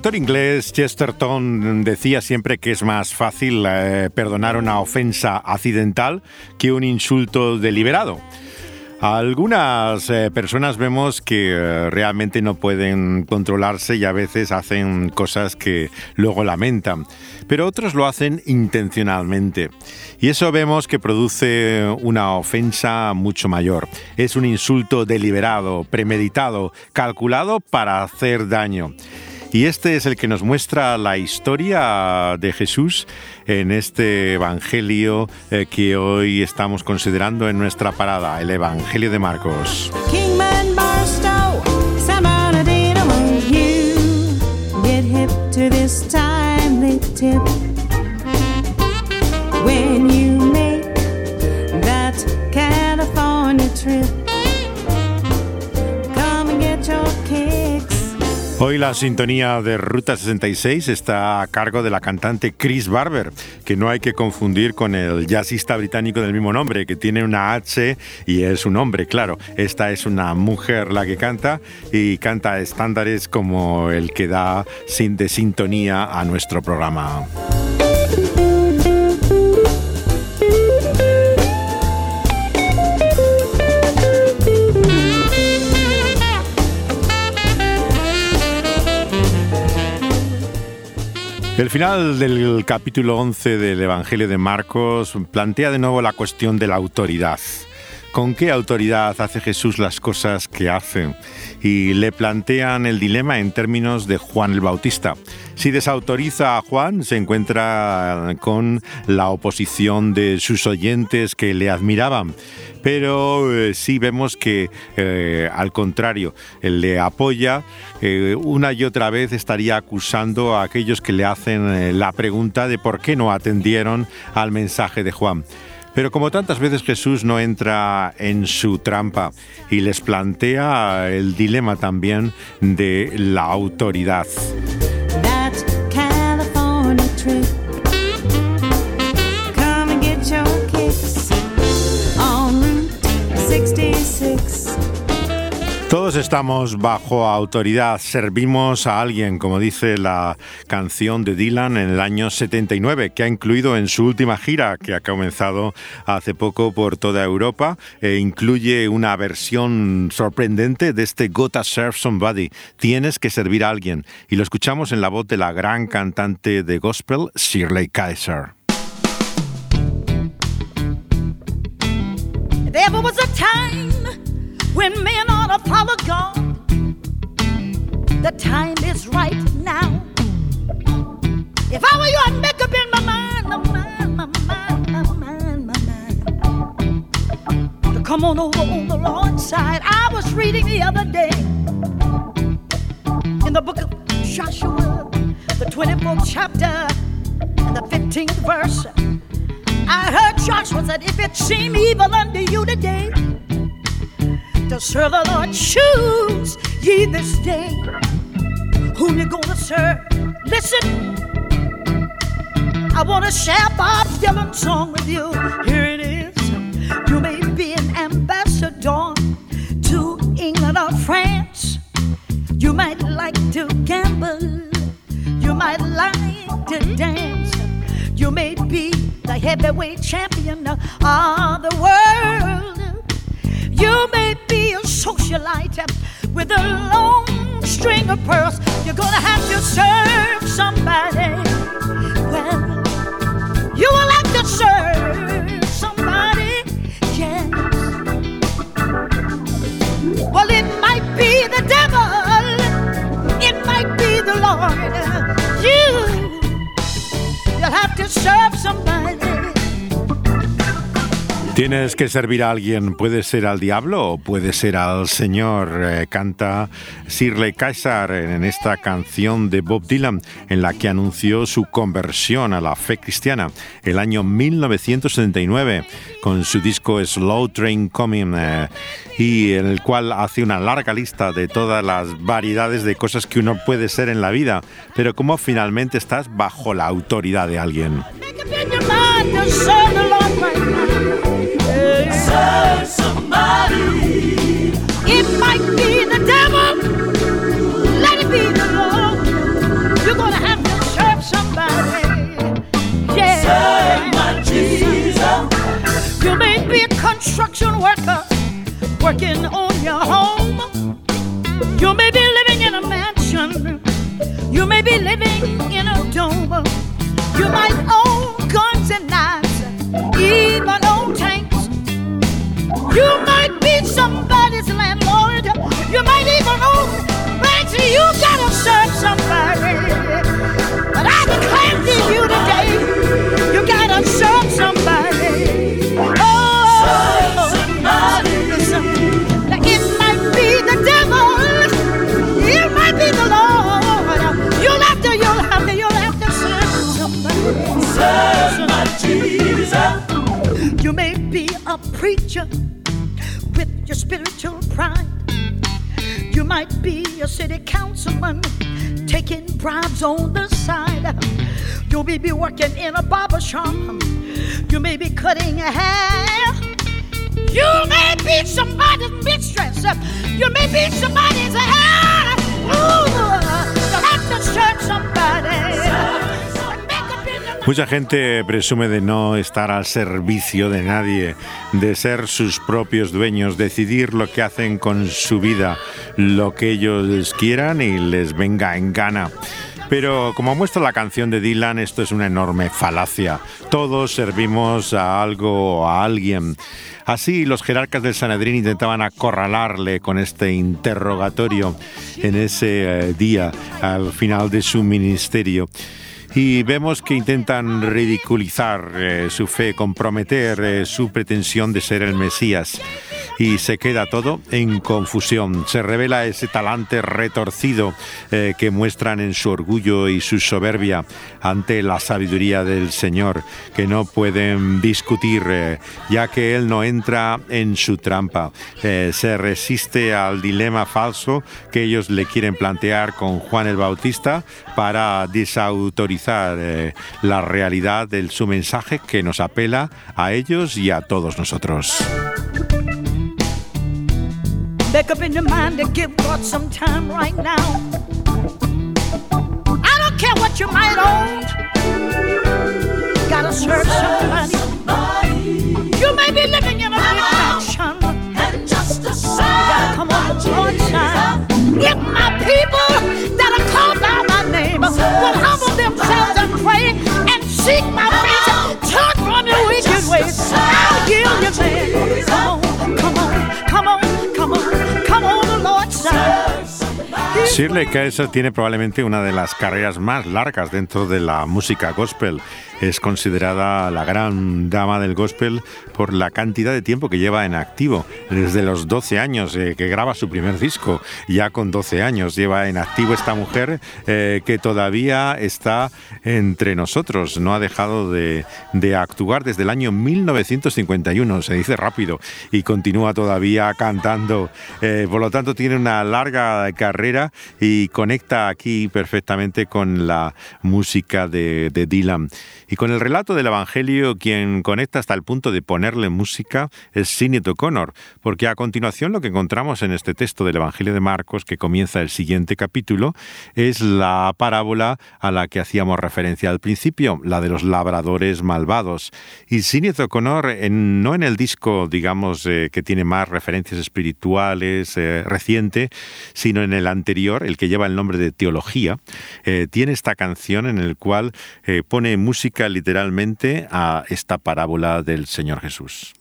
Escritor inglés Chesterton decía siempre que es más fácil eh, perdonar una ofensa accidental que un insulto deliberado. Algunas eh, personas vemos que eh, realmente no pueden controlarse y a veces hacen cosas que luego lamentan, pero otros lo hacen intencionalmente. Y eso vemos que produce una ofensa mucho mayor. Es un insulto deliberado, premeditado, calculado para hacer daño. Y este es el que nos muestra la historia de Jesús en este Evangelio eh, que hoy estamos considerando en nuestra parada, el Evangelio de Marcos. Hoy la sintonía de Ruta 66 está a cargo de la cantante Chris Barber, que no hay que confundir con el jazzista británico del mismo nombre, que tiene una H y es un hombre, claro. Esta es una mujer la que canta y canta estándares como el que da de sintonía a nuestro programa. El final del capítulo 11 del Evangelio de Marcos plantea de nuevo la cuestión de la autoridad. ¿Con qué autoridad hace Jesús las cosas que hace? Y le plantean el dilema en términos de Juan el Bautista. Si desautoriza a Juan, se encuentra con la oposición de sus oyentes que le admiraban pero eh, sí vemos que eh, al contrario, él le apoya, eh, una y otra vez estaría acusando a aquellos que le hacen la pregunta de por qué no atendieron al mensaje de Juan. Pero como tantas veces Jesús no entra en su trampa y les plantea el dilema también de la autoridad. Todos estamos bajo autoridad, servimos a alguien, como dice la canción de Dylan en el año 79, que ha incluido en su última gira, que ha comenzado hace poco por toda Europa, e incluye una versión sorprendente de este Gotta Serve Somebody, Tienes que servir a alguien, y lo escuchamos en la voz de la gran cantante de gospel, Shirley Kaiser. When men ought to follow God. The time is right now. If I were you, I'd make up in my mind, my mind, my mind, my mind, my mind. To come on over on the Lord's side. I was reading the other day in the book of Joshua, the 24th chapter and the 15th verse. I heard Joshua said, If it seem evil unto you today, to serve the Lord. Choose ye this day whom you're gonna serve. Listen, I wanna share Bob Dylan's song with you. Here it is. You may be an ambassador to England or France. You might like to gamble. You might like to dance. You may be the heavyweight champion of the world. You may be a socialite with a long string of pearls. You're gonna have to serve somebody. Well, you will have to serve somebody, yes. Well, it might be the devil, it might be the Lord. You, you'll have to serve somebody. Tienes que servir a alguien, puede ser al diablo o puede ser al Señor. Eh, canta Shirley Caesar en esta canción de Bob Dylan en la que anunció su conversión a la fe cristiana el año 1979 con su disco Slow Train Coming eh, y en el cual hace una larga lista de todas las variedades de cosas que uno puede ser en la vida, pero cómo finalmente estás bajo la autoridad de alguien. Serve somebody. It might be the devil, let it be the Lord. You're gonna have to serve somebody. Yeah. Serve my Jesus. You may be a construction worker working on your home. You may be living in a mansion. You may be living in a dome. You might own guns and knives, even. You might be somebody's landlord. You might even own banks. You gotta serve somebody. But I declare to you today, you gotta serve somebody. Oh, serve somebody. It might be the devil. It might be the Lord. You'll have to, you'll have to, you'll have to serve somebody. Serve my Jesus. You may be a preacher your spiritual pride. You might be a city councilman taking bribes on the side. You may be working in a barber shop. You may be cutting a hair. You may be somebody's mistress. You may be somebody's hair. Ooh, have to search somebody. Mucha gente presume de no estar al servicio de nadie, de ser sus propios dueños, decidir lo que hacen con su vida, lo que ellos quieran y les venga en gana. Pero como muestra la canción de Dylan, esto es una enorme falacia. Todos servimos a algo o a alguien. Así los jerarcas del Sanedrín intentaban acorralarle con este interrogatorio en ese eh, día al final de su ministerio y vemos que intentan ridiculizar eh, su fe, comprometer eh, su pretensión de ser el Mesías y se queda todo en confusión. Se revela ese talante retorcido eh, que muestran en su orgullo y su soberbia ante la sabiduría del Señor, que no pueden discutir, ya que Él no entra en su trampa. se resiste al dilema falso que ellos le quieren plantear con Juan el Bautista para desautorizar eh, la realidad de su mensaje que nos apela a ellos y a todos nosotros. Make up in your mind to give God some time right now. I don't care what you might own. Gotta serve somebody. You may be living in a mansion. And just a sign. Come on, Lord, shine. If my people that are called by my name will humble themselves and pray and seek my Shirley Kaiser tiene probablemente una de las carreras más largas dentro de la música gospel es considerada la gran dama del gospel por la cantidad de tiempo que lleva en activo. Desde los 12 años eh, que graba su primer disco, ya con 12 años lleva en activo esta mujer eh, que todavía está entre nosotros. No ha dejado de, actuar desde el año 1951, se dice rápido, y continúa todavía cantando. Eh, por lo tanto, tiene una larga carrera y conecta aquí perfectamente con la música de, Dylan. Y con el relato del Evangelio, quien conecta hasta el punto de ponerle música es Sinead O'Connor, porque a continuación lo que encontramos en este texto del Evangelio de Marcos, que comienza el siguiente capítulo, es la parábola a la que hacíamos referencia al principio, la de los labradores malvados. Y Sinead O'Connor, no en el disco, digamos, eh, que tiene más referencias espirituales eh, reciente, sino en el anterior, el que lleva el nombre de Teología, eh, tiene esta canción en el cual pone música aplica literalmente a esta parábola del Señor Jesús.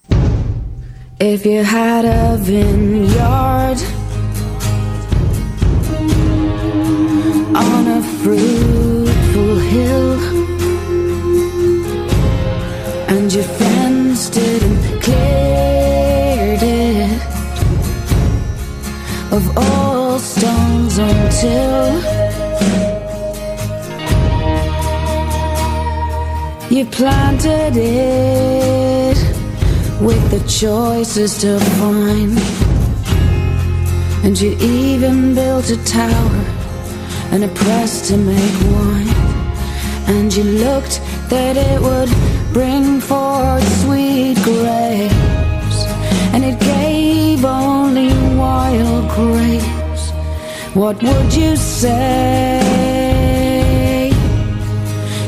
If you had a vineyard, on a fruitful hill, and your friends didn't cleared it of all stones until. You planted it with the choices to find. And you even built a tower and a press to make wine. And you looked that it would bring forth sweet grapes. And it gave only wild grapes. What would you say?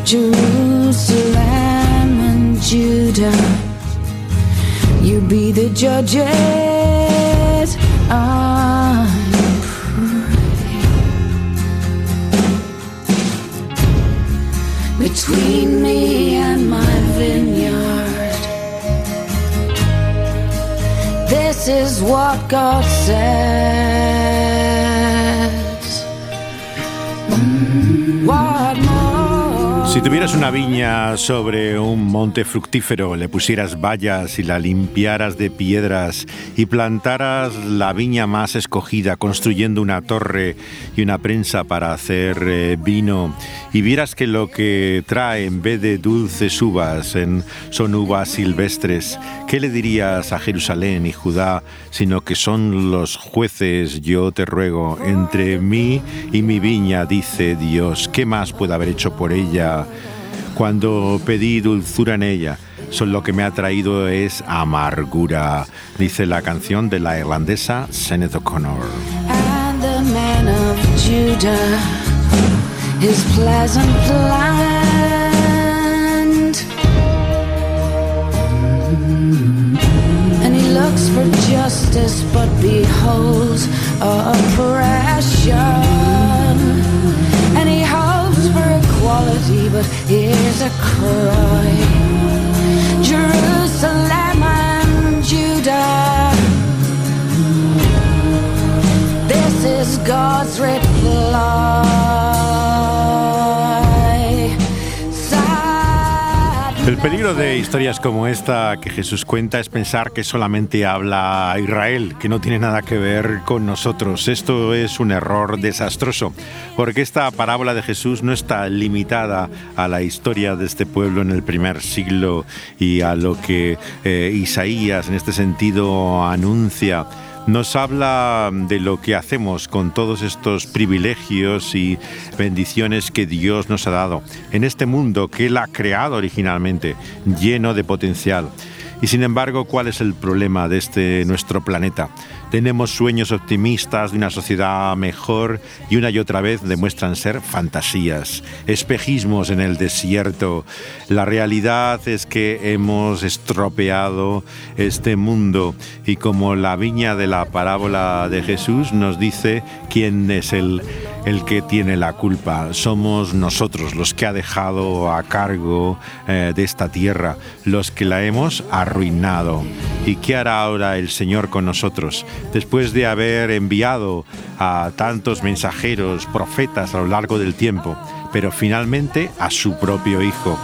Jerusalem and Judah, you be the judges. I pray. Between me and my vineyard, this is what God says. What? Si tuvieras una viña sobre un monte fructífero, le pusieras vallas y la limpiaras de piedras y plantaras la viña más escogida, construyendo una torre y una prensa para hacer eh, vino, y vieras que lo que trae en vez de dulces uvas son uvas silvestres, ¿qué le dirías a Jerusalén y Judá, sino que son los jueces, yo te ruego, entre mí y mi viña, dice Dios, ¿qué más puedo haber hecho por ella? Cuando pedí dulzura en ella, solo lo que me ha traído es amargura, dice la canción de la irlandesa Sinead O'Connor. looks for justice, but beholds oppression. But here's a cry. Jerusalem and Judah. This is God's reply. Peligro de historias como esta que Jesús cuenta es pensar que solamente habla a Israel, que no tiene nada que ver con nosotros. Esto es un error desastroso, porque esta parábola de Jesús no está limitada a la historia de este pueblo en el primer siglo y a lo que eh, Isaías en este sentido anuncia nos habla de lo que hacemos con todos estos privilegios y bendiciones que Dios nos ha dado en este mundo que Él ha creado originalmente, lleno de potencial. Y sin embargo, ¿cuál es el problema de este nuestro planeta? Tenemos sueños optimistas de una sociedad mejor y una y otra vez demuestran ser fantasías, espejismos en el desierto. La realidad es que hemos estropeado este mundo y como la viña de la parábola de Jesús nos dice quién es el, el que tiene la culpa. Somos nosotros los que ha dejado a cargo eh, de esta tierra, los que la hemos arruinado. ¿Y qué hará ahora el Señor con nosotros? Después de haber enviado a tantos mensajeros, profetas a lo largo del tiempo, pero finalmente a su propio Hijo,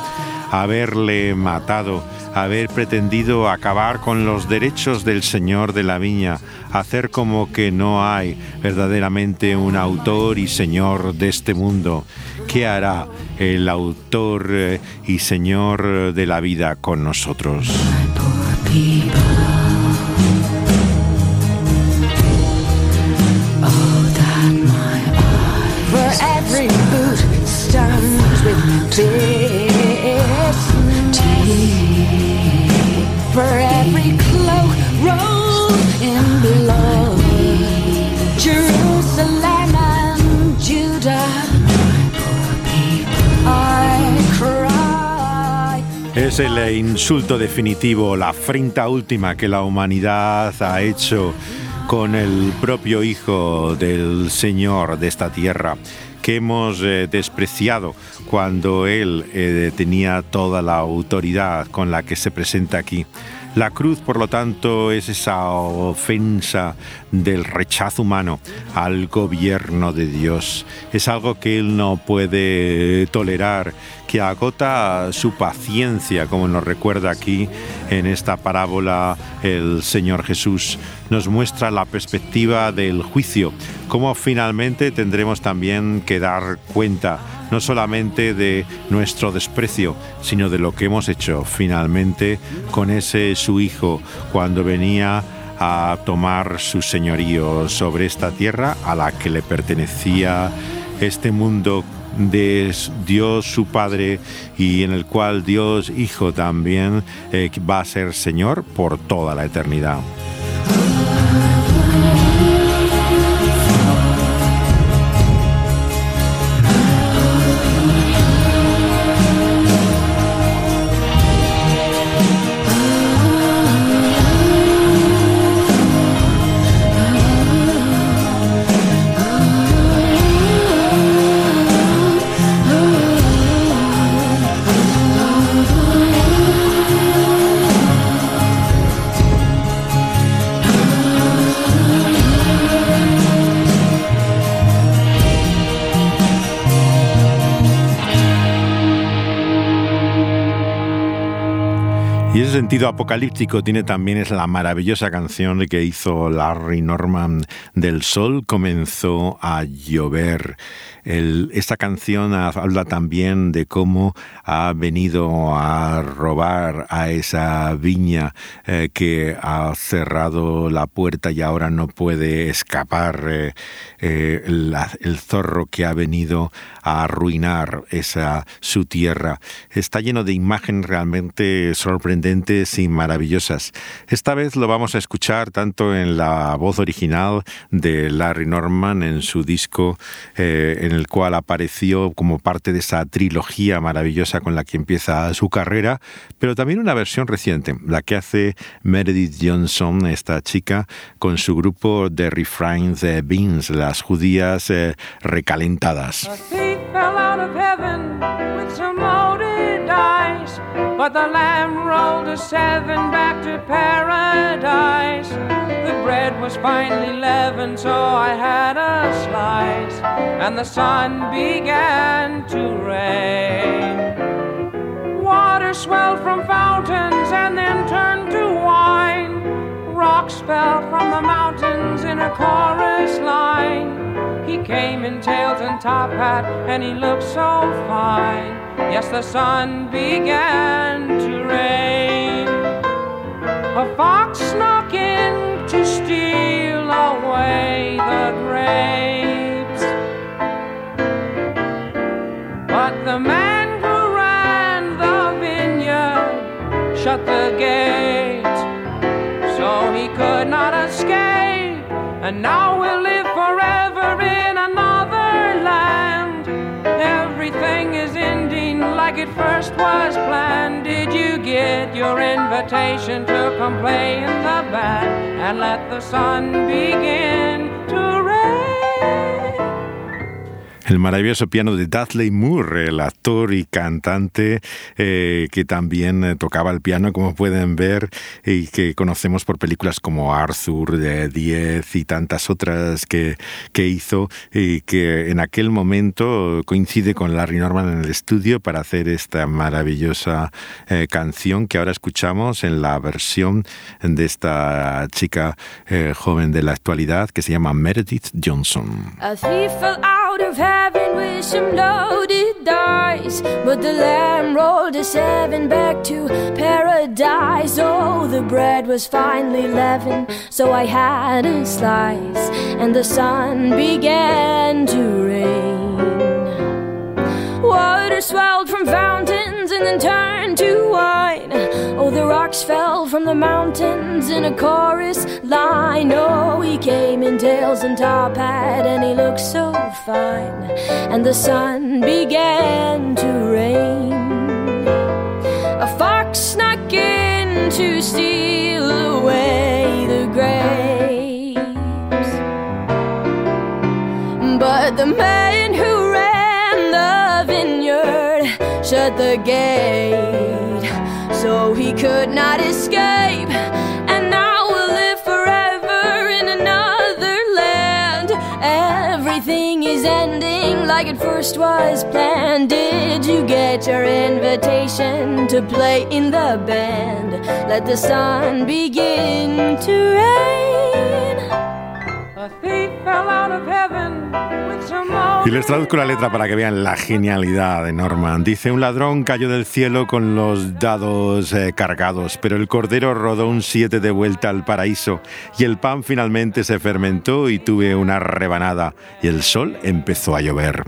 haberle matado, haber pretendido acabar con los derechos del Señor de la viña, hacer como que no hay verdaderamente un autor y Señor de este mundo. ¿Qué hará el autor eh, y Señor de la vida con nosotros? Es el insulto definitivo, la afrenta última que la humanidad ha hecho con el propio Hijo del Señor de esta tierra, que hemos eh, despreciado cuando Él eh, tenía toda la autoridad con la que se presenta aquí. La cruz, por lo tanto, es esa ofensa del rechazo humano al gobierno de Dios. Es algo que Él no puede tolerar, que agota su paciencia, como nos recuerda aquí en esta parábola el Señor Jesús. Nos muestra la perspectiva del juicio, cómo finalmente tendremos también que dar cuenta no solamente de nuestro desprecio, sino de lo que hemos hecho finalmente con ese su hijo cuando venía a tomar su señorío sobre esta tierra a la que le pertenecía este mundo de Dios su Padre y en el cual Dios Hijo también eh, va a ser Señor por toda la eternidad. Sentido apocalíptico tiene también es la maravillosa canción que hizo Larry Norman del Sol comenzó a llover esta canción habla también de cómo ha venido a robar a esa viña eh, que ha cerrado la puerta y ahora no puede escapar eh, eh, el zorro que ha venido a arruinar esa su tierra. Está lleno de imágenes realmente sorprendentes y maravillosas. Esta vez lo vamos a escuchar tanto en la voz original de Larry Norman en su disco en el cual apareció como parte de esa trilogía maravillosa con la que empieza su carrera, pero también una versión reciente, la que hace Meredith Johnson, esta chica, con su grupo The Refrains Beans, las judías eh, recalentadas. But the lamb rolled a seven back to paradise. The bread was finely leavened, so I had a slice, and the sun began to rain. Water swelled from fountains and then turned to wine. Rocks fell from the mountains in a chorus line. He came in tails and top hat, and he looked so fine. Yes, the sun began to rain. A fox snuck in to steal away the grapes. But the man who ran the vineyard shut the gate, so he could not escape. And now we'll live forever in another land. Everything is ending like was planned. Did you get your invitation to come play in the band and let the sun begin to rain? El maravilloso piano de Dudley Moore, el actor y cantante eh, que también eh, tocaba el piano, como pueden ver, y que conocemos por películas como Arthur, de Diez y tantas otras que, que hizo, y que en aquel momento coincide con Larry Norman en el estudio para hacer esta maravillosa eh, canción que ahora escuchamos en la versión de esta chica joven de la actualidad que se llama Meredith Johnson. Heaven with some loaded dice. But the lamb rolled a seven back to paradise. Oh, the bread was finally leavened, so I had a slice, and the sun began to rain. Water swelled from fountains and then turned to wine. Oh, the rocks fell from the mountains in a chorus line. Oh, he came in tails and top hat, and he looked so fine. And the sun began to rain. A fox snuck in to steal away the grapes. But the man who ran the vineyard shut the gate could not escape. And now we'll live forever in another land. Everything is ending like it first was planned. Did you get your invitation to play in the band? Let the sun begin to rain. Y les traduzco la letra para que vean la genialidad de Norman. Dice, un ladrón cayó del cielo con los dados eh, cargados, pero el cordero rodó un siete de vuelta al paraíso y el pan finalmente se fermentó y tuve una rebanada y el sol empezó a llover.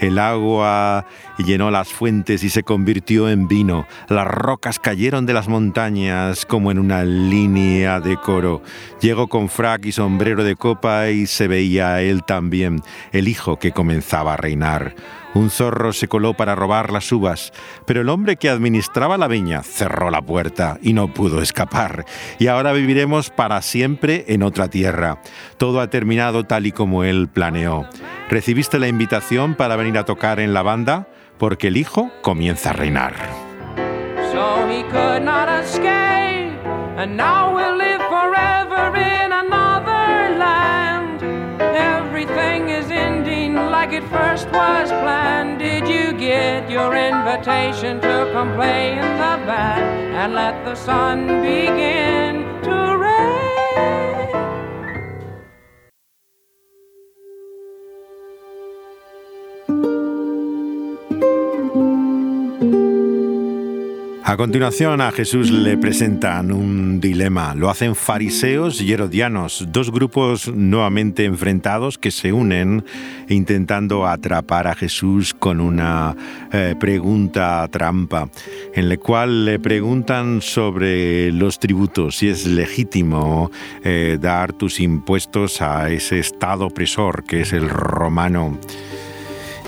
El agua llenó las fuentes y se convirtió en vino. Las rocas cayeron de las montañas como en una línea de coro. Llegó con frac y sombrero de copa y se veía a él también, el hijo que comenzaba a reinar. Un zorro se coló para robar las uvas, pero el hombre que administraba la viña cerró la puerta y no pudo escapar. Y ahora viviremos para siempre en otra tierra. Todo ha terminado tal y como él planeó. ¿Recibiste la invitación para venir a tocar en la banda? Porque el hijo comienza a reinar. so he could escape. And now we'll was planned. Did you get your invitation to come play in the band and let the sun begin to rain? A continuación a Jesús le presentan un dilema. Lo hacen fariseos y herodianos, dos grupos nuevamente enfrentados que se unen intentando atrapar a Jesús con una eh, pregunta trampa, en la cual le preguntan sobre los tributos, si es legítimo eh, dar tus impuestos a ese estado opresor que es el romano.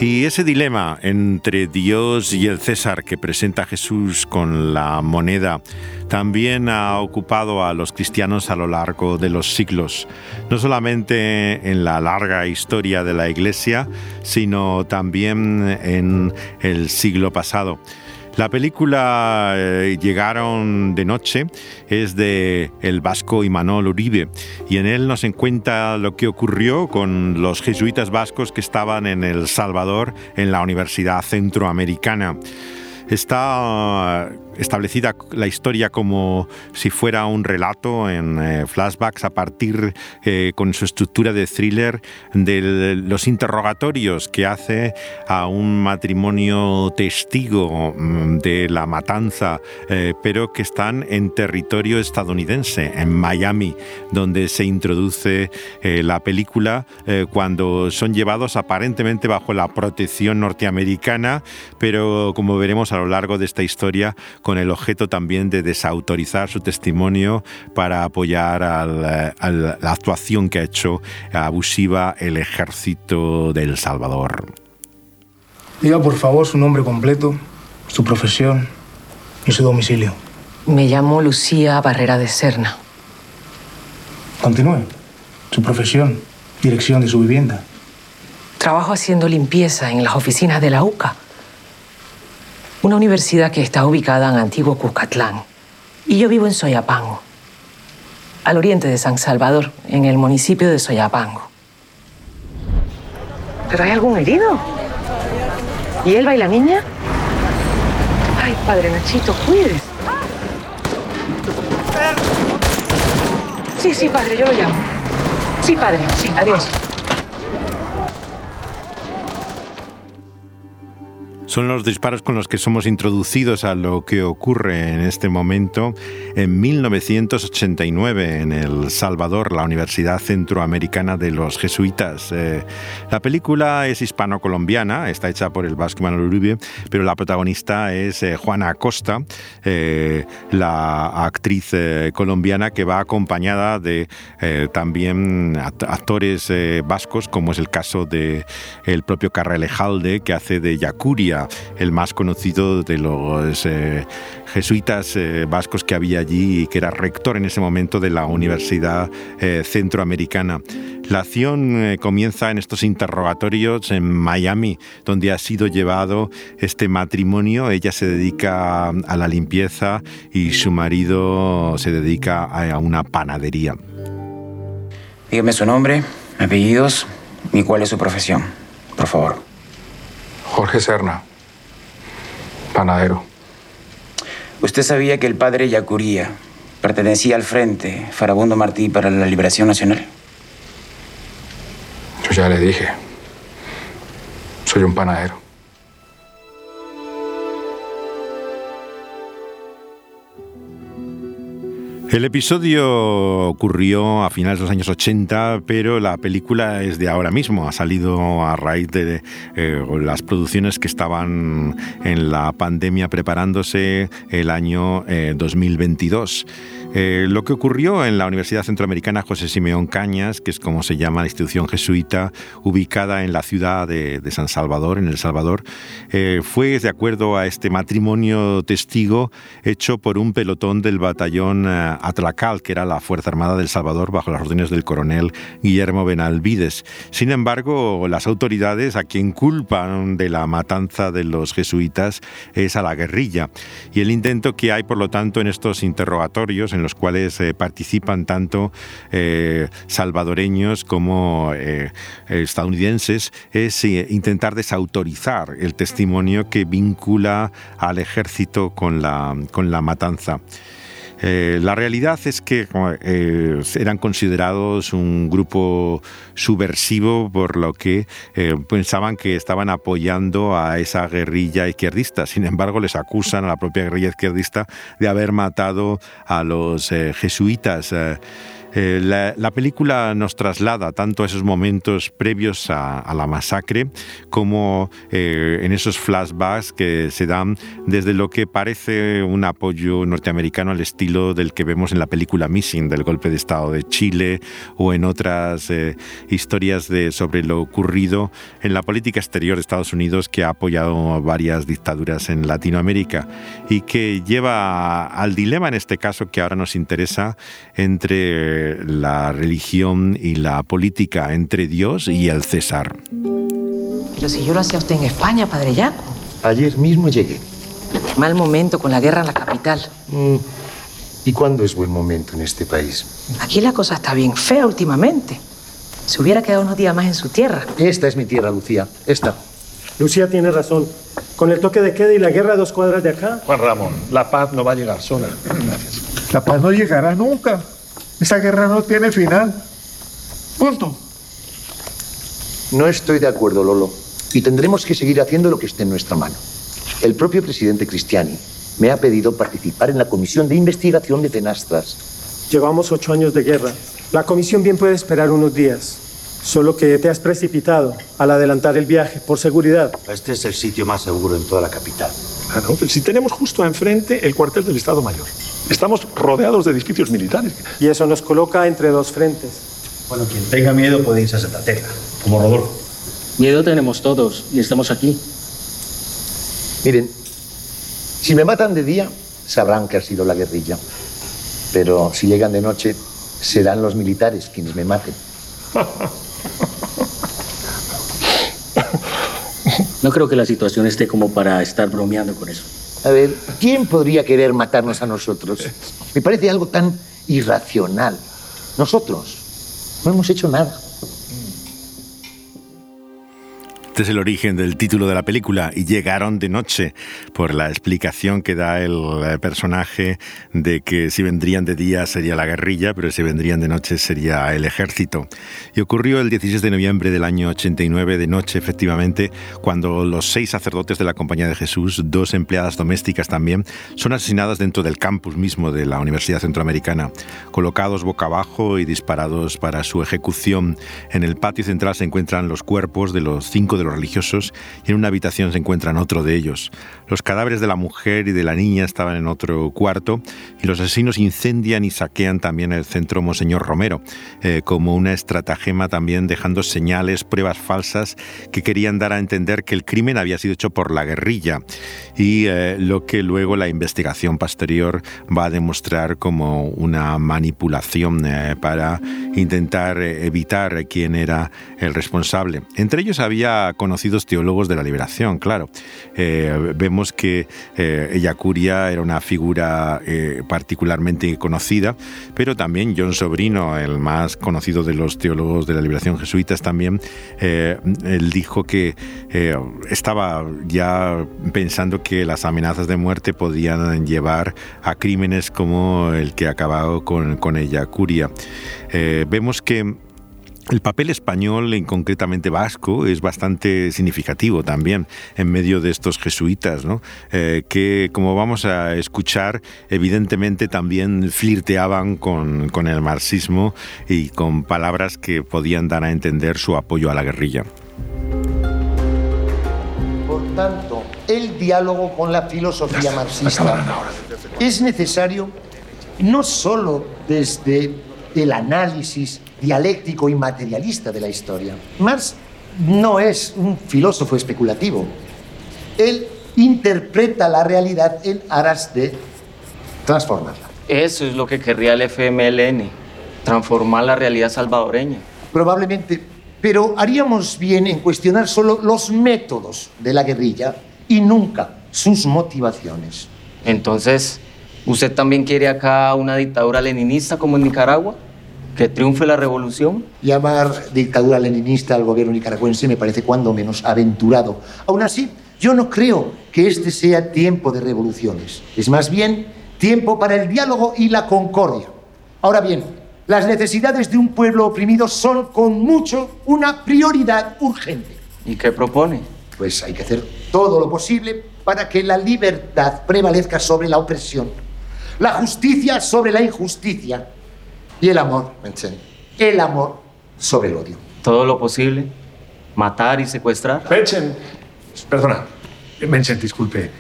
Y ese dilema entre Dios y el César que presenta Jesús con la moneda también ha ocupado a los cristianos a lo largo de los siglos, no solamente en la larga historia de la Iglesia, sino también en el siglo pasado. La película eh, Llegaron de noche es de el vasco Imanol Uribe y en él nos encuentra lo que ocurrió con los jesuitas vascos que estaban en El Salvador en la Universidad Centroamericana. Está establecida la historia como si fuera un relato en eh, flashbacks a partir eh, con su estructura de thriller de los interrogatorios que hace a un matrimonio testigo mm, de la matanza, eh, pero que están en territorio estadounidense, en Miami, donde se introduce la película cuando son llevados aparentemente bajo la protección norteamericana, pero como veremos a lo largo de esta historia, con el objeto también de desautorizar su testimonio para apoyar al, a la actuación que ha hecho abusiva el ejército de El Salvador. Diga por favor su nombre completo, su profesión y su domicilio. Me llamo Lucía Barrera de Serna. Continúe. Su profesión, dirección de su vivienda. Trabajo haciendo limpieza en las oficinas de la UCA, una universidad que está ubicada en Antiguo Cuscatlán. Y yo vivo en Soyapango, al oriente de San Salvador, en el municipio de Soyapango. ¿Pero hay algún herido? ¿Y Elba y la niña? Ay, padre Nachito, cuides. Sí, sí, padre, yo lo llamo. Sí, padre, sí, adiós. Son los disparos con los que somos introducidos a lo que ocurre en este momento en 1989 en El Salvador, la Universidad Centroamericana de los Jesuitas. Eh, la película es hispano-colombiana, está hecha por el vasco Manuel Uribe, pero la protagonista es eh, Juana Acosta, eh, la actriz eh, colombiana que va acompañada de eh, también act- actores vascos, como es el caso de el propio Carrelejalde, que hace de Yacuria era el más conocido de los eh, jesuitas eh, vascos que había allí y que era rector en ese momento de la Universidad eh, Centroamericana. La acción comienza en estos interrogatorios en Miami, donde ha sido llevado este matrimonio. Ella se dedica a la limpieza y su marido se dedica a una panadería. Dígame su nombre, apellidos y cuál es su profesión, por favor. Jorge Serna, panadero. ¿Usted sabía que el padre Yacuría pertenecía al Frente Farabundo Martí para la Liberación Nacional? Yo ya le dije. Soy un panadero. El episodio ocurrió a finales de los años 80, pero la película es de ahora mismo. Ha salido a raíz de eh, las producciones que estaban en la pandemia preparándose el año 2022. Eh, lo que ocurrió en la Universidad Centroamericana José Simeón Cañas, que es como se llama la institución jesuita, ubicada en la ciudad de, San Salvador, en El Salvador, eh, fue de acuerdo a este matrimonio testigo hecho por un pelotón del batallón eh, Atlacal, que era la Fuerza Armada del Salvador, bajo las órdenes del coronel Guillermo Benalvides. Sin embargo, las autoridades a quien culpan de la matanza de los jesuitas es a la guerrilla. Y el intento que hay, por lo tanto, en estos interrogatorios, en en los cuales eh, participan tanto eh, salvadoreños como eh, estadounidenses, es intentar desautorizar el testimonio que vincula al ejército con la, con la matanza. Eh, la realidad es que eh, eran considerados un grupo subversivo por lo que eh, pensaban que estaban apoyando a esa guerrilla izquierdista. Sin embargo, les acusan a la propia guerrilla izquierdista de haber matado a los jesuitas. Eh, la, película nos traslada tanto a esos momentos previos a, la masacre como eh, en esos flashbacks que se dan desde lo que parece un apoyo norteamericano al estilo del que vemos en la película Missing, del golpe de Estado de Chile o en otras eh, historias de, sobre lo ocurrido en la política exterior de Estados Unidos que ha apoyado varias dictaduras en Latinoamérica y que lleva al dilema en este caso que ahora nos interesa entre la religión y la política entre Dios y el César. Pero si yo lo hacía usted en España, padre Yaco. Ayer mismo llegué. Mal momento con la guerra en la capital. Mm. ¿Y cuándo es buen momento en este país? Aquí la cosa está bien fea últimamente. Se hubiera quedado unos días más en su tierra. Esta es mi tierra, Lucía. Esta. Lucía tiene razón. Con el toque de queda y la guerra a dos cuadras de acá. Juan Ramón, la paz no va a llegar sola. Gracias. La paz no llegará nunca. Esa guerra no tiene final. Punto. No estoy de acuerdo, Lolo. Y tendremos que seguir haciendo lo que esté en nuestra mano. El propio presidente Cristiani me ha pedido participar en la comisión de investigación de Tenastras. Llevamos ocho años de guerra. La comisión bien puede esperar unos días. Solo que te has precipitado al adelantar el viaje, por seguridad. Este es el sitio más seguro en toda la capital. Claro, si tenemos justo enfrente el cuartel del Estado Mayor. Estamos rodeados de edificios militares. Y eso nos coloca entre dos frentes. Bueno, quien tenga miedo puede irse a Santa Tecla, como Rodolfo. Miedo tenemos todos y estamos aquí. Miren, si me matan de día, sabrán que ha sido la guerrilla. Pero si llegan de noche, serán los militares quienes me maten. No creo que la situación esté como para estar bromeando con eso. A ver, ¿quién podría querer matarnos a nosotros? Me parece algo tan irracional. Nosotros no hemos hecho nada. Este es el origen del título de la película y llegaron de noche por la explicación que da el eh, personaje de que si vendrían de día sería la guerrilla, pero si vendrían de noche sería el ejército. Y ocurrió el 16 de noviembre del año 89 de noche, efectivamente, cuando los seis sacerdotes de la Compañía de Jesús, dos empleadas domésticas también, son asesinadas dentro del campus mismo de la Universidad Centroamericana, colocados boca abajo y disparados para su ejecución. En el patio central se encuentran los cuerpos de los cinco de los religiosos y en una habitación se encuentran otro de ellos. Los cadáveres de la mujer y de la niña estaban en otro cuarto y los asesinos incendian y saquean también el centro Monseñor Romero, eh, como una estratagema también dejando señales, pruebas falsas que querían dar a entender que el crimen había sido hecho por la guerrilla y eh, lo que luego la investigación posterior va a demostrar como una manipulación eh, para intentar evitar quién era el responsable. Entre ellos había conocidos teólogos de la liberación, claro. vemos que Ellacuria era una figura particularmente conocida, pero también John Sobrino, el más conocido de los teólogos de la liberación jesuitas también, eh, dijo que eh, estaba ya pensando que las amenazas de muerte podían llevar a crímenes como el que ha acabado con, con ella, Curia. Eh, vemos que el papel español, en concretamente vasco, es bastante significativo también en medio de estos jesuitas, ¿no? Eh, que, como vamos a escuchar, evidentemente también flirteaban con, con el marxismo y con palabras que podían dar a entender su apoyo a la guerrilla. Por tanto, el diálogo con la filosofía marxista es necesario no solo desde el análisis dialéctico y materialista de la historia. Marx no es un filósofo especulativo. Él interpreta la realidad en aras de transformarla. Eso es lo que querría el FMLN, transformar la realidad salvadoreña. Probablemente, pero haríamos bien en cuestionar solo los métodos de la guerrilla y nunca sus motivaciones. Entonces, ¿usted también quiere acá una dictadura leninista como en Nicaragua? Que triunfe la revolución. Llamar dictadura leninista al gobierno nicaragüense me parece cuando menos aventurado. Aún así, yo no creo que este sea tiempo de revoluciones. Es más bien tiempo para el diálogo y la concordia. Ahora bien, las necesidades de un pueblo oprimido son con mucho una prioridad urgente. ¿Y qué propone? Pues hay que hacer todo lo posible para que la libertad prevalezca sobre la opresión, la justicia sobre la injusticia y el amor, Menchen. El amor sobre el odio. Todo lo posible. Matar y secuestrar. Menchen, perdona. Menchen, disculpe.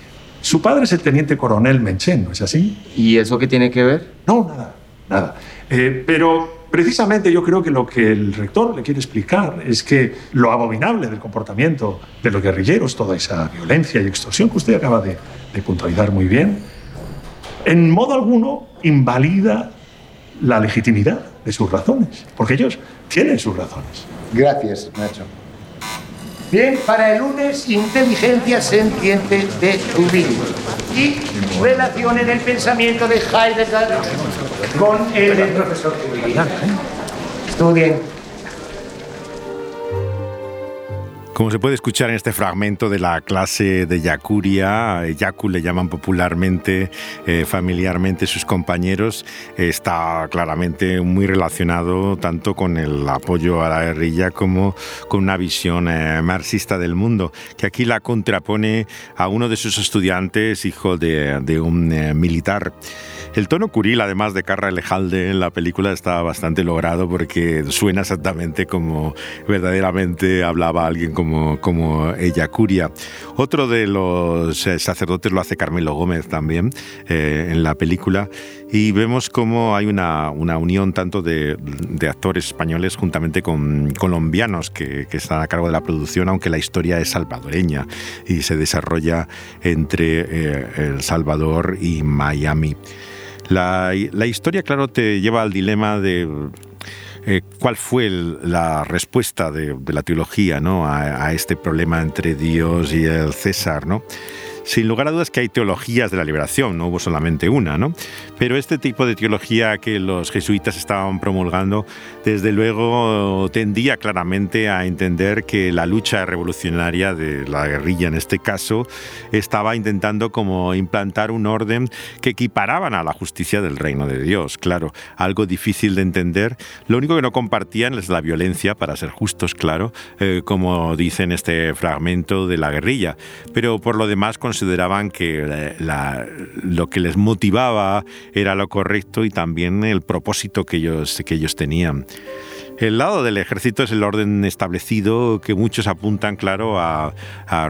Su padre es el teniente coronel Menchen, ¿no es así? ¿Y eso qué tiene que ver? No, nada, nada. Eh, pero precisamente yo creo que lo que el rector le quiere explicar es que lo abominable del comportamiento de los guerrilleros, toda esa violencia y extorsión que usted acaba de, de puntualizar muy bien, en modo alguno invalida la legitimidad de sus razones, porque ellos tienen sus razones. Gracias, Nacho. Bien, para el lunes, inteligencia sentiente de Rubin y relación en el pensamiento de Heidegger con el del profesor. Estudien. Como se puede escuchar en este fragmento de la clase de Yakuria, Yaku le llaman popularmente, eh, familiarmente sus compañeros, está claramente muy relacionado tanto con el apoyo a la guerrilla como con una visión eh, marxista del mundo, que aquí la contrapone a uno de sus estudiantes, hijo de, un eh, militar. El tono curil, además de Carra Elejalde en la película, está bastante logrado porque suena exactamente como verdaderamente hablaba alguien como, como ella Curia. Otro de los eh, sacerdotes lo hace Carmelo Gómez también eh, en la película y vemos cómo hay una, una unión tanto de, de, actores españoles juntamente con colombianos que, que, están a cargo de la producción, aunque la historia es salvadoreña y se desarrolla entre eh, El Salvador y Miami. La, historia, claro, te lleva al dilema de eh, cuál fue la respuesta de, la teología ¿no? a, a, este problema entre Dios y el César. ¿no? Sin lugar a dudas que hay teologías de la liberación, no hubo solamente una, ¿no? Pero este tipo de teología que los jesuitas estaban promulgando, desde luego tendía claramente a entender que la lucha revolucionaria de la guerrilla en este caso estaba intentando como implantar un orden que equiparaban a la justicia del reino de Dios, claro, algo difícil de entender. Lo único que no compartían es la violencia, para ser justos, claro, eh, como dice en este fragmento de la guerrilla, pero por lo demás consideraban que lo que les motivaba era lo correcto y también el propósito que ellos, que ellos tenían. El lado del ejército es el orden establecido que muchos apuntan, claro, a,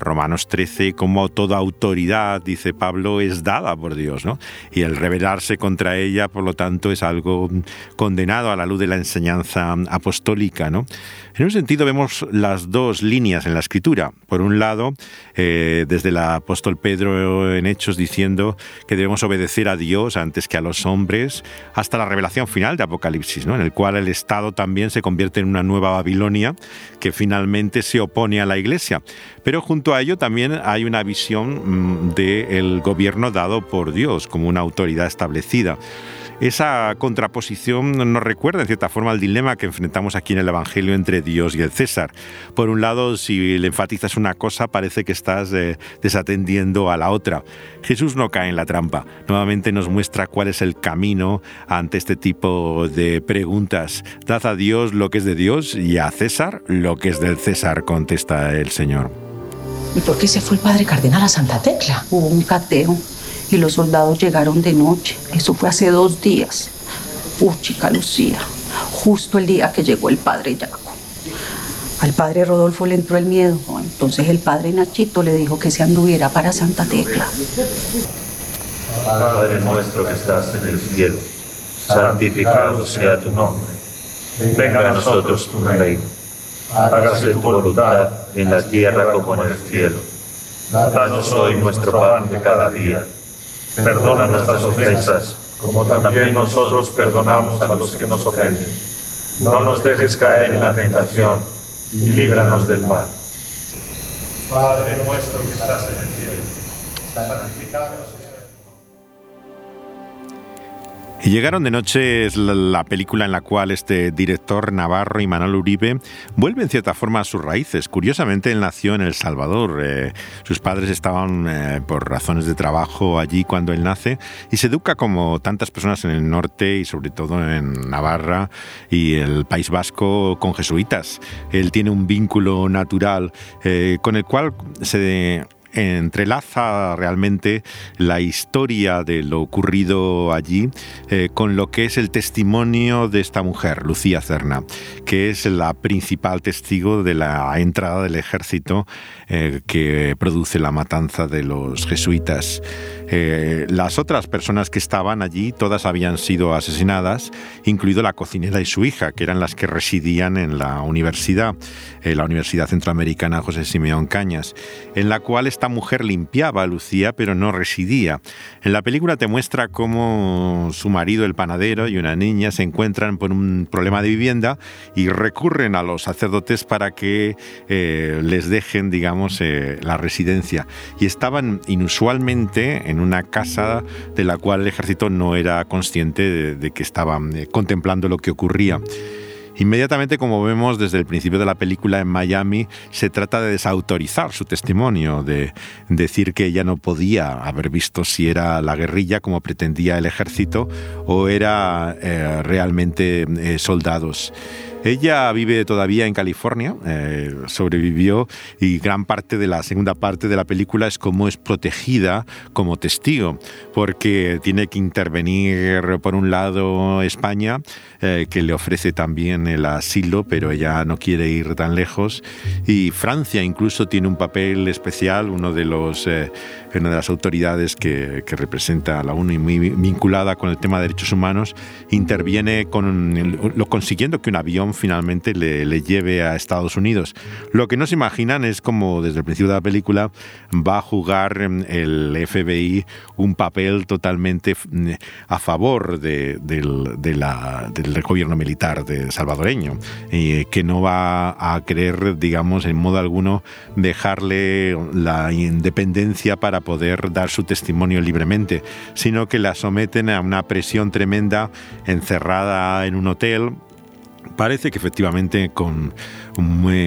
Romanos 13, como toda autoridad, dice Pablo, es dada por Dios, ¿no? Y el rebelarse contra ella, por lo tanto, es algo condenado a la luz de la enseñanza apostólica, ¿no? En un sentido vemos las dos líneas en la escritura. Por un lado, eh, desde el apóstol Pedro en Hechos diciendo que debemos obedecer a Dios antes que a los hombres, hasta la revelación final de Apocalipsis, ¿no? en el cual el Estado también se convierte en una nueva Babilonia que finalmente se opone a la Iglesia. Pero junto a ello también hay una visión mm, del gobierno dado por Dios como una autoridad establecida. Esa contraposición nos recuerda en cierta forma al dilema que enfrentamos aquí en el Evangelio entre Dios y el César. Por un lado, si le enfatizas una cosa, parece que estás eh, desatendiendo a la otra. Jesús no cae en la trampa. Nuevamente nos muestra cuál es el camino ante este tipo de preguntas. Dad a Dios lo que es de Dios y a César lo que es del César, contesta el Señor. ¿Y por qué se fue el padre cardenal a Santa Tecla? Hubo un cateo y los soldados llegaron de noche. Eso fue hace dos días. Uh, chica Lucía, justo el día que llegó el padre Yaco. Al padre Rodolfo le entró el miedo. Entonces el padre Nachito le dijo que se anduviera para Santa Tecla. Padre nuestro que estás en el cielo, santificado sea tu nombre. Venga a nosotros tu reino. Hágase tu voluntad en la tierra como en el cielo. Danos hoy nuestro pan de cada día Perdona nuestras ofensas, como también nosotros perdonamos a los que nos ofenden. No nos dejes caer en la tentación y líbranos del mal. Padre nuestro que estás en el cielo, santificado Y llegaron de noche es la, película en la cual este director Navarro y Manuel Uribe vuelven en cierta forma a sus raíces. Curiosamente, él nació en El Salvador. Eh, sus padres estaban eh, por razones de trabajo allí cuando él nace y se educa como tantas personas en el norte y sobre todo en Navarra y el País Vasco con jesuitas. Él tiene un vínculo natural eh, con el cual se entrelaza realmente la historia de lo ocurrido allí eh, con lo que es el testimonio de esta mujer, Lucía Cerna, que es la principal testigo de la entrada del ejército eh, que produce la matanza de los jesuitas. Eh, las otras personas que estaban allí, todas habían sido asesinadas, incluido la cocinera y su hija, que eran las que residían en la universidad, la Universidad Centroamericana José Simeón Cañas, en la cual esta mujer limpiaba a Lucía, pero no residía. En la película te muestra cómo su marido, el panadero, y una niña se encuentran por un problema de vivienda y recurren a los sacerdotes para que eh, les dejen, digamos, eh, la residencia. Y estaban inusualmente en una casa de la cual el ejército no era consciente de, que estaban eh, contemplando lo que ocurría. Inmediatamente, como vemos desde el principio de la película en Miami, se trata de desautorizar su testimonio, de decir que ella no podía haber visto si era la guerrilla como pretendía el ejército o era eh, realmente eh, soldados. Ella vive todavía en California, eh, sobrevivió y gran parte de la segunda parte de la película es cómo es protegida como testigo, porque tiene que intervenir por un lado España, eh, que le ofrece también el asilo, pero ella no quiere ir tan lejos, y Francia incluso tiene un papel especial, uno de los, eh, una de las autoridades que, que, representa a la ONU y muy vinculada con el tema de derechos humanos, interviene con, lo consiguiendo que un avión finalmente le, lleve a Estados Unidos. Lo que no se imaginan es como desde el principio de la película va a jugar em, el FBI un papel totalmente mm, a favor de, del, del, gobierno militar de salvadoreño, y que no va a querer, digamos, en modo alguno dejarle la independencia para poder dar su testimonio libremente, sino que la someten a una presión tremenda encerrada en un hotel. Parece que efectivamente con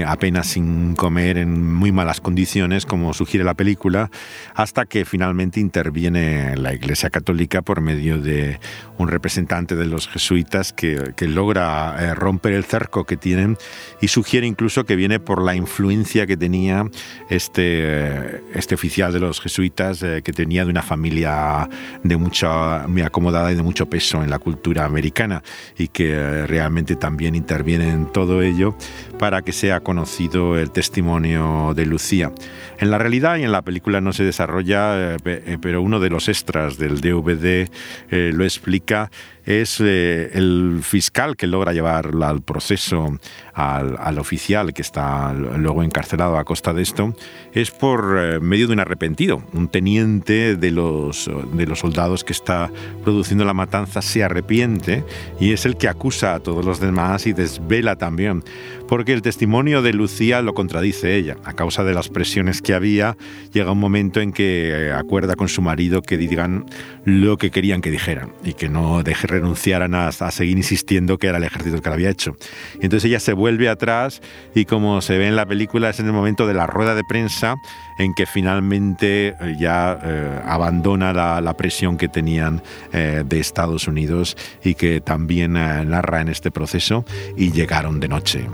apenas sin comer, en muy malas condiciones, como sugiere la película, hasta que finalmente interviene la Iglesia Católica por medio de un representante de los jesuitas que, logra eh, romper el cerco que tienen y sugiere incluso que viene por la influencia que tenía este, este oficial de los jesuitas, eh, que tenía de una familia de mucha, muy acomodada y de mucho peso en la cultura americana y que eh, realmente también interviene en todo ello para que sea conocido el testimonio de Lucía. En la realidad y en la película no se desarrolla, pero uno de los extras del DVD lo explica es eh, el fiscal que logra llevar al proceso al, oficial que está luego encarcelado a costa de esto, es por eh, medio de un arrepentido. Un teniente de los, de los soldados que está produciendo la matanza se arrepiente y es el que acusa a todos los demás y desvela también, porque el testimonio de Lucía lo contradice ella. A causa de las presiones que había, llega un momento en que eh, acuerda con su marido que digan lo que querían que dijeran y que no deje renunciaran a, a seguir insistiendo que era el ejército el que lo había hecho. Y entonces ella se vuelve atrás y como se ve en la película es en el momento de la rueda de prensa en que finalmente eh, ya eh, abandona la, presión que tenían de Estados Unidos y que también narra en este proceso y llegaron de noche.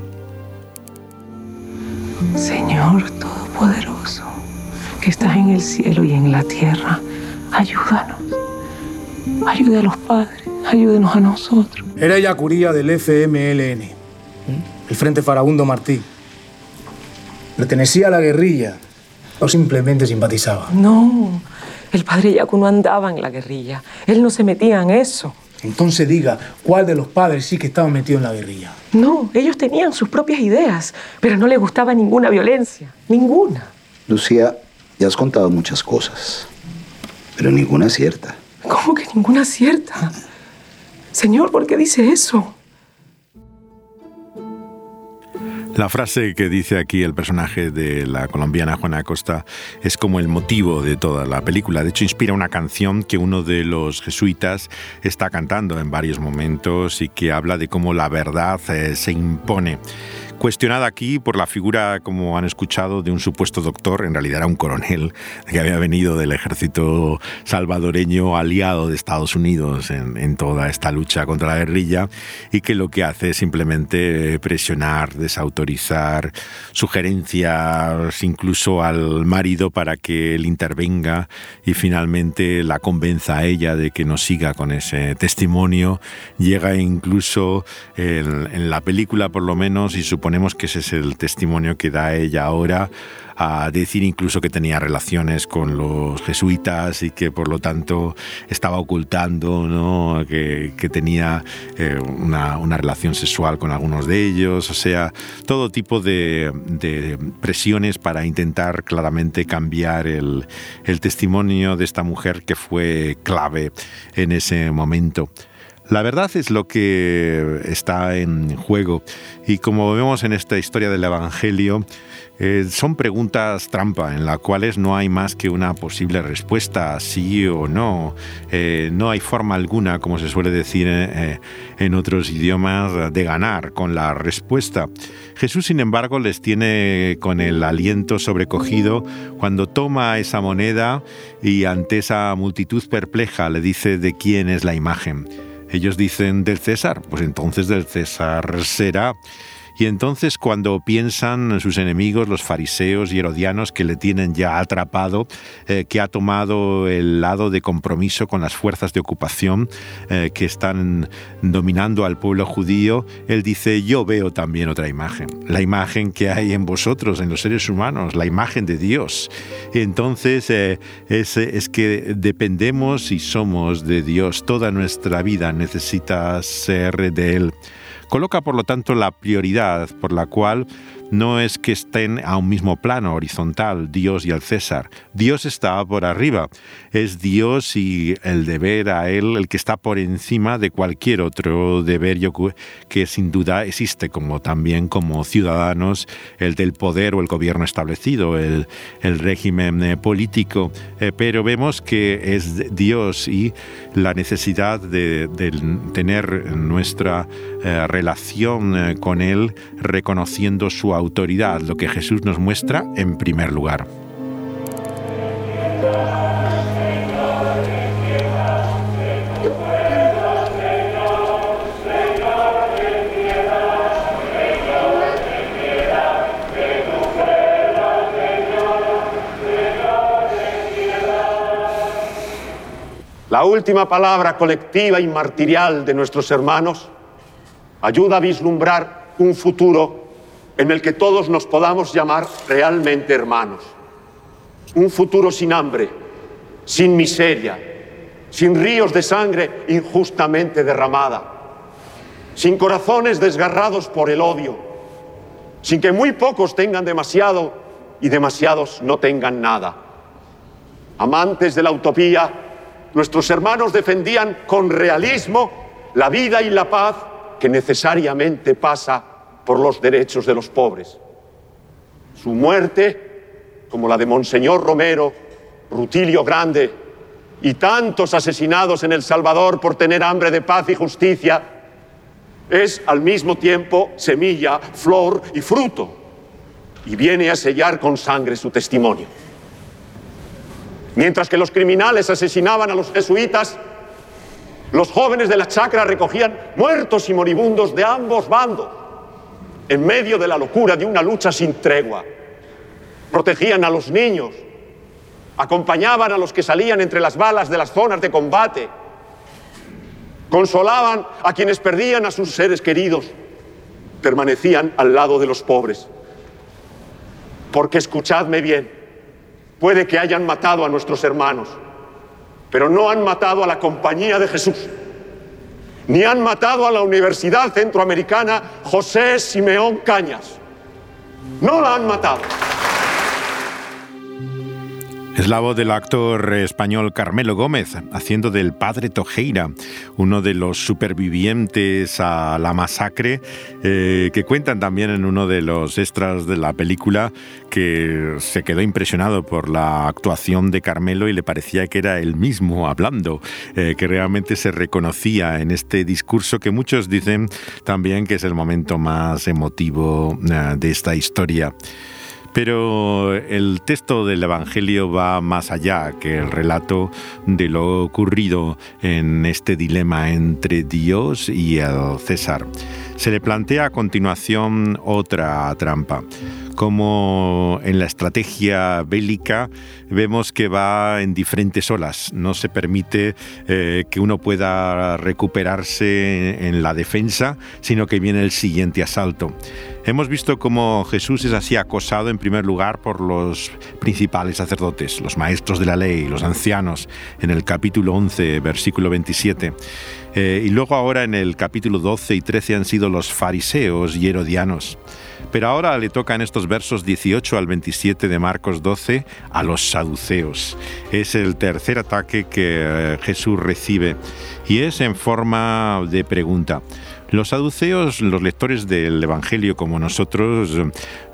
Señor Todopoderoso, que estás en el cielo y en la tierra, ayúdanos. Ayude a los padres, ayúdenos a nosotros. Era Yacuría del FMLN el Frente Farabundo Martí. ¿Pertenecía a la guerrilla o simplemente simpatizaba? No, el padre Yacu no andaba en la guerrilla. Él no se metía en eso. Entonces diga, ¿cuál de los padres sí que estaba metido en la guerrilla? No, ellos tenían sus propias ideas, pero no les gustaba ninguna violencia, ninguna. Lucía, ya has contado muchas cosas, pero ninguna cierta. ¿Cómo que ninguna cierta? Señor, ¿por qué dice eso? La frase que dice aquí el personaje de la colombiana Juana Acosta es como el motivo de toda la película. De hecho, inspira una canción que uno de los jesuitas está cantando en varios momentos y que habla de cómo la verdad eh, se impone cuestionada aquí por la figura, como han escuchado, de un supuesto doctor, en realidad era un coronel que había venido del ejército salvadoreño aliado de Estados Unidos en, toda esta lucha contra la guerrilla y que lo que hace es simplemente presionar, desautorizar, sugerencias incluso al marido para que él intervenga y finalmente la convenza a ella de que no siga con ese testimonio. Llega incluso en, en la película por lo menos y supone suponemos que ese es el testimonio que da ella ahora a decir incluso que tenía relaciones con los jesuitas y que por lo tanto estaba ocultando ¿no? que, tenía eh, una, relación sexual con algunos de ellos, o sea, todo tipo de, presiones para intentar claramente cambiar el, el testimonio de esta mujer que fue clave en ese momento. La verdad es lo que está en juego y como vemos en esta historia del Evangelio, eh, son preguntas trampa en las cuales no hay más que una posible respuesta, sí o no. Eh, no hay forma alguna, como se suele decir eh, en otros idiomas, de ganar con la respuesta. Jesús, sin embargo, les tiene con el aliento sobrecogido cuando toma esa moneda y ante esa multitud perpleja le dice de quién es la imagen. Ellos dicen del César, pues entonces del César será. Y entonces cuando piensan sus enemigos, los fariseos y herodianos, que le tienen ya atrapado, eh, que ha tomado el lado de compromiso con las fuerzas de ocupación eh, que están dominando al pueblo judío, él dice, yo veo también otra imagen, la imagen que hay en vosotros, en los seres humanos, la imagen de Dios. entonces eh, es, es que dependemos y somos de Dios, toda nuestra vida necesita ser de Él. Coloca, por lo tanto, la prioridad por la cual no es que estén a un mismo plano horizontal, Dios y el César. Dios está por arriba. Es Dios y el deber a Él el que está por encima de cualquier otro deber que sin duda existe, como también como ciudadanos, el del poder o el gobierno establecido, el, el régimen eh, político. Eh, pero vemos que es Dios y la necesidad de, tener nuestra eh, relación con Él reconociendo su autoridad, lo que Jesús nos muestra en primer lugar. La última palabra colectiva y martirial de nuestros hermanos ayuda a vislumbrar un futuro en el que todos nos podamos llamar realmente hermanos. Un futuro sin hambre, sin miseria, sin ríos de sangre injustamente derramada, sin corazones desgarrados por el odio, sin que muy pocos tengan demasiado y demasiados no tengan nada. Amantes de la utopía, nuestros hermanos defendían con realismo la vida y la paz que necesariamente pasa por los derechos de los pobres. Su muerte, como la de Monseñor Romero, Rutilio Grande y tantos asesinados en El Salvador por tener hambre de paz y justicia, es al mismo tiempo semilla, flor y fruto, y viene a sellar con sangre su testimonio. Mientras que los criminales asesinaban a los jesuitas, los jóvenes de la chacra recogían muertos y moribundos de ambos bandos, en medio de la locura de una lucha sin tregua. Protegían a los niños, acompañaban a los que salían entre las balas de las zonas de combate, consolaban a quienes perdían a sus seres queridos, permanecían al lado de los pobres. Porque escuchadme bien, Puede que hayan matado a nuestros hermanos, pero no han matado a la compañía de Jesús, ni han matado a la Universidad Centroamericana José Simeón Cañas. No la han matado. Es la voz del actor español Carmelo Gómez, haciendo del padre Tojeira, uno de los supervivientes a la masacre, eh, que cuentan también en uno de los extras de la película que se quedó impresionado por la actuación de Carmelo y le parecía que era él mismo hablando, eh, que realmente se reconocía en este discurso que muchos dicen también que es el momento más emotivo eh, de esta historia. Pero el texto del Evangelio va más allá que el relato de lo ocurrido en este dilema entre Dios y el César. Se le plantea a continuación otra trampa como en la estrategia bélica vemos que va en diferentes olas. No se permite eh, que uno pueda recuperarse en la defensa, sino que viene el siguiente asalto. Hemos visto cómo Jesús es así acosado en primer lugar por los principales sacerdotes, los maestros de la ley, los ancianos, en el capítulo 11, versículo 27. Eh, y luego ahora en el capítulo 12 y 13 han sido los fariseos y herodianos. Pero ahora le toca en estos versos 18 al 27 de Marcos 12 a los saduceos. Es el tercer ataque que eh, Jesús recibe y es en forma de pregunta. Los saduceos, los lectores del Evangelio como nosotros,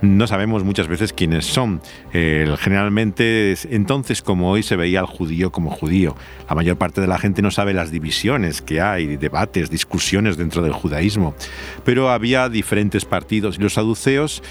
no sabemos muchas veces quiénes son. generalmente, entonces como hoy se veía al judío como judío, la mayor parte de la gente no sabe las divisiones que hay, debates, discusiones dentro del judaísmo. Pero había diferentes partidos y los saduceos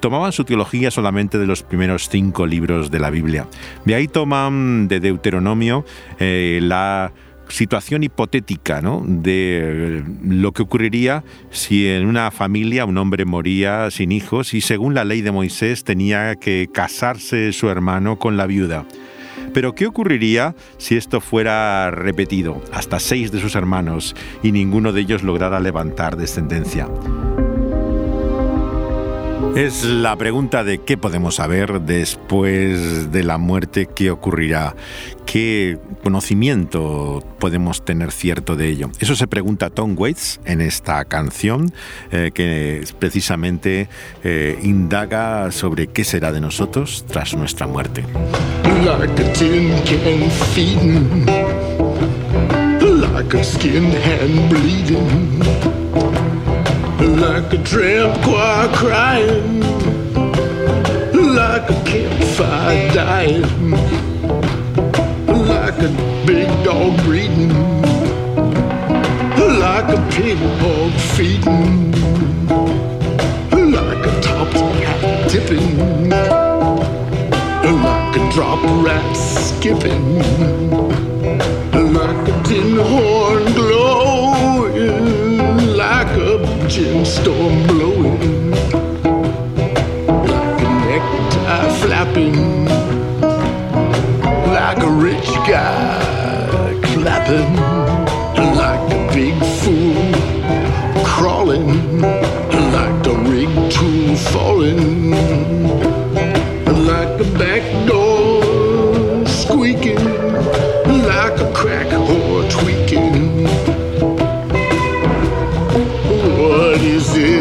tomaban su teología solamente de los primeros cinco libros de la Biblia. De ahí toman de Deuteronomio eh, la situación hipotética ¿no? de lo que ocurriría si en una familia un hombre moría sin hijos y según la ley de Moisés tenía que casarse su hermano con la viuda. Pero ¿qué ocurriría si esto fuera repetido? Hasta seis de sus hermanos y ninguno de ellos lograra levantar descendencia. Es la pregunta de qué podemos saber después de la muerte, qué ocurrirá, qué conocimiento podemos tener cierto de ello. Eso se pregunta Tom Waits en esta canción eh, que precisamente eh, indaga sobre qué será de nosotros tras nuestra muerte. Like a tramp choir crying, like a campfire dying, like a big dog breeding, like a pig hog feeding, like a top hat tipping like a drop rat skipping, like a tin horn a storm blowing, like a necktie flapping, like a rich guy clapping, like a big fool crawling, like a rig tool falling. Like a back door squeaking, like a crack whore tweaking. Is we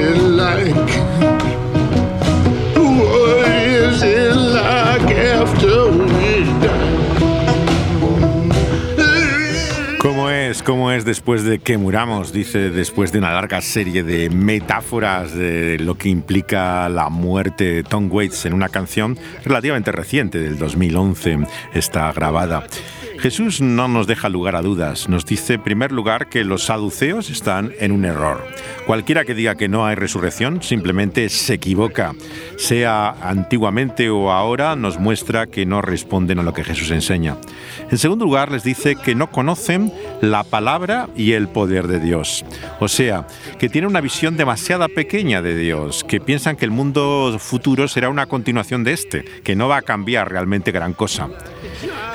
¿Cómo es? ¿Cómo es después de que muramos? Dice después de una larga serie de metáforas de lo que implica la muerte de Tom Waits en una canción relativamente reciente del 2011 está grabada. Jesús no nos deja lugar a dudas. Nos dice, en primer lugar, que los saduceos están en un error. Cualquiera que diga que no hay resurrección simplemente se equivoca. Sea antiguamente o ahora, nos muestra que no responden a lo que Jesús enseña. En segundo lugar, les dice que no conocen la palabra y el poder de Dios. O sea, que tienen una visión demasiado pequeña de Dios, que piensan que el mundo futuro será una continuación de este, que no va a cambiar realmente gran cosa.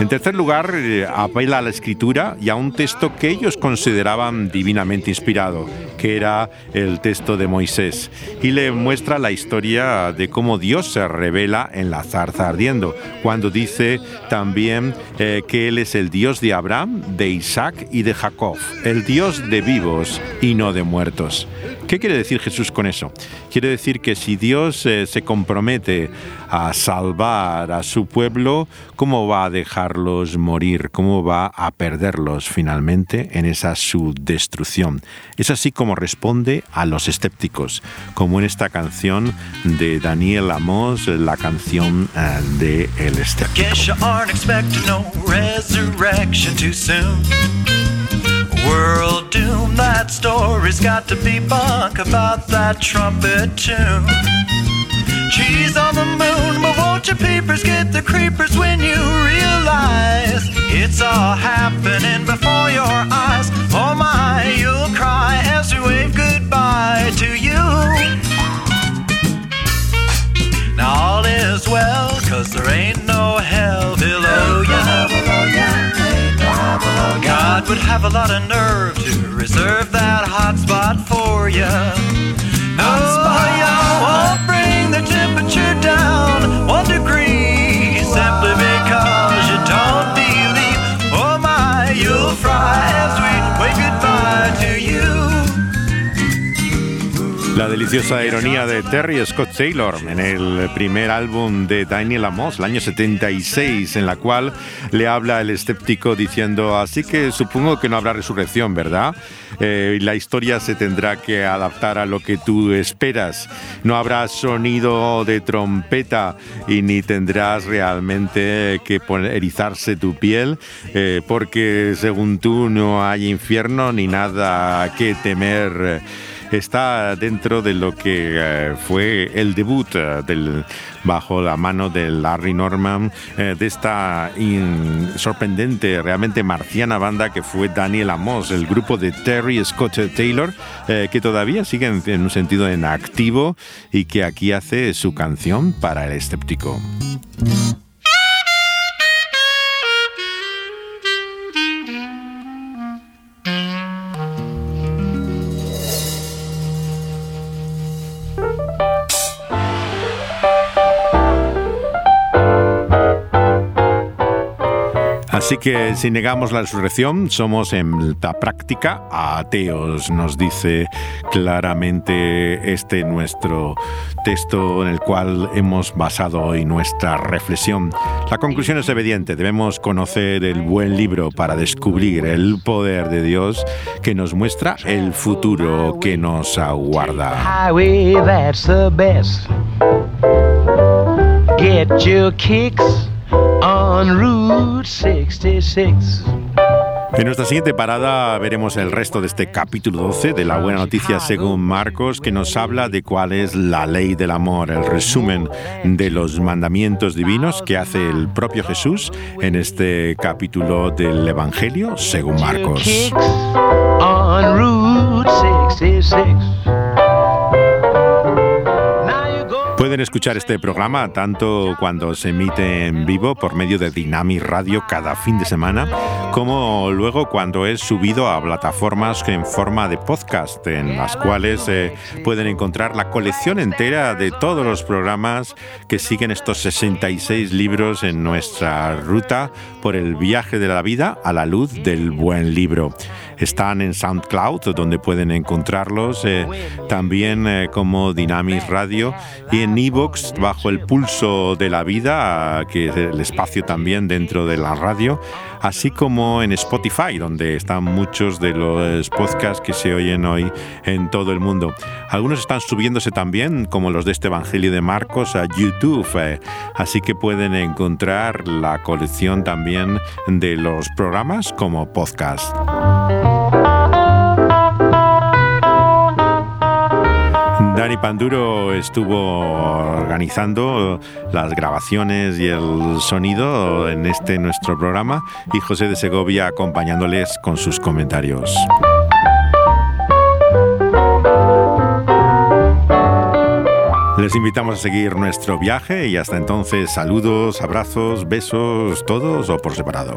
En tercer lugar, eh, apela a la escritura y a un texto que ellos consideraban divinamente inspirado, que era el texto de Moisés, y le muestra la historia de cómo Dios se revela en la zarza ardiendo, cuando dice también eh, que Él es el Dios de Abraham, de Isaac y de Jacob, el Dios de vivos y no de muertos. ¿Qué quiere decir Jesús con eso? Quiere decir que si Dios eh, se compromete a salvar a su pueblo, ¿cómo va a dejarlos morir? ¿Cómo va a perderlos finalmente en esa su destrucción? Es así como responde a los escépticos, como en esta canción de Daniel Amos, la canción eh, de El escéptico. World doom, that story's got to be bunk about that trumpet tune. Cheese on the moon, but won't you peepers get the creepers when you realize it's all happening before your eyes? Oh my, you'll cry as we wave goodbye to you. Now all is well, cause there ain't no hell below ya. Oh, God would have a lot of nerve to reserve that hot spot for ya. Oh, ya won't bring the temperature down one degree deliciosa ironía de Terry Scott Taylor en el primer álbum de Daniel Amos, el año 76, en la cual le habla el escéptico diciendo, así que supongo que no habrá resurrección, ¿verdad? Eh, la historia se tendrá que adaptar a lo que tú esperas. No habrá sonido de trompeta y ni tendrás realmente que erizarse tu piel, eh, porque según tú no hay infierno ni nada que temer está dentro de lo que eh, fue el debut eh, bajo la mano de Larry Norman eh, de esta sorprendente, realmente marciana banda que fue Daniel Amos, el grupo de Terry Scott Taylor, que todavía sigue en un sentido en activo y que aquí hace su canción para el escéptico. Así que si negamos la resurrección, somos en la práctica ateos, nos dice claramente este nuestro texto en el cual hemos basado hoy nuestra reflexión. La conclusión es evidente, debemos conocer el buen libro para descubrir el poder de Dios que nos muestra el futuro que nos aguarda. On Route 66. En nuestra siguiente parada veremos el resto de este capítulo 12 de la buena noticia según Marcos, que nos habla de cuál es la ley del amor, el resumen de los mandamientos divinos que hace el propio Jesús en este capítulo del Evangelio según Marcos. Pueden escuchar este programa tanto cuando se emite en vivo por medio de Dynamic Radio cada fin de semana, como luego cuando es subido a plataformas en forma de podcast, en las cuales eh, pueden encontrar la colección entera de todos los programas que siguen estos 66 libros en nuestra ruta por el viaje de la vida a la luz del buen libro. Están en SoundCloud, donde pueden encontrarlos, eh, también eh, como Dynamic Radio, y en Evox, bajo el pulso de la vida, que es el espacio también dentro de la radio, así como en Spotify, donde están muchos de los podcasts que se oyen hoy en todo el mundo. Algunos están subiéndose también, como los de este Evangelio de Marcos, a YouTube, eh, así que pueden encontrar la colección también de los programas como podcast. Dani Panduro estuvo organizando las grabaciones y el sonido en este nuestro programa y José de Segovia acompañándoles con sus comentarios. Les invitamos a seguir nuestro viaje y hasta entonces saludos, abrazos, besos, todos o por separado.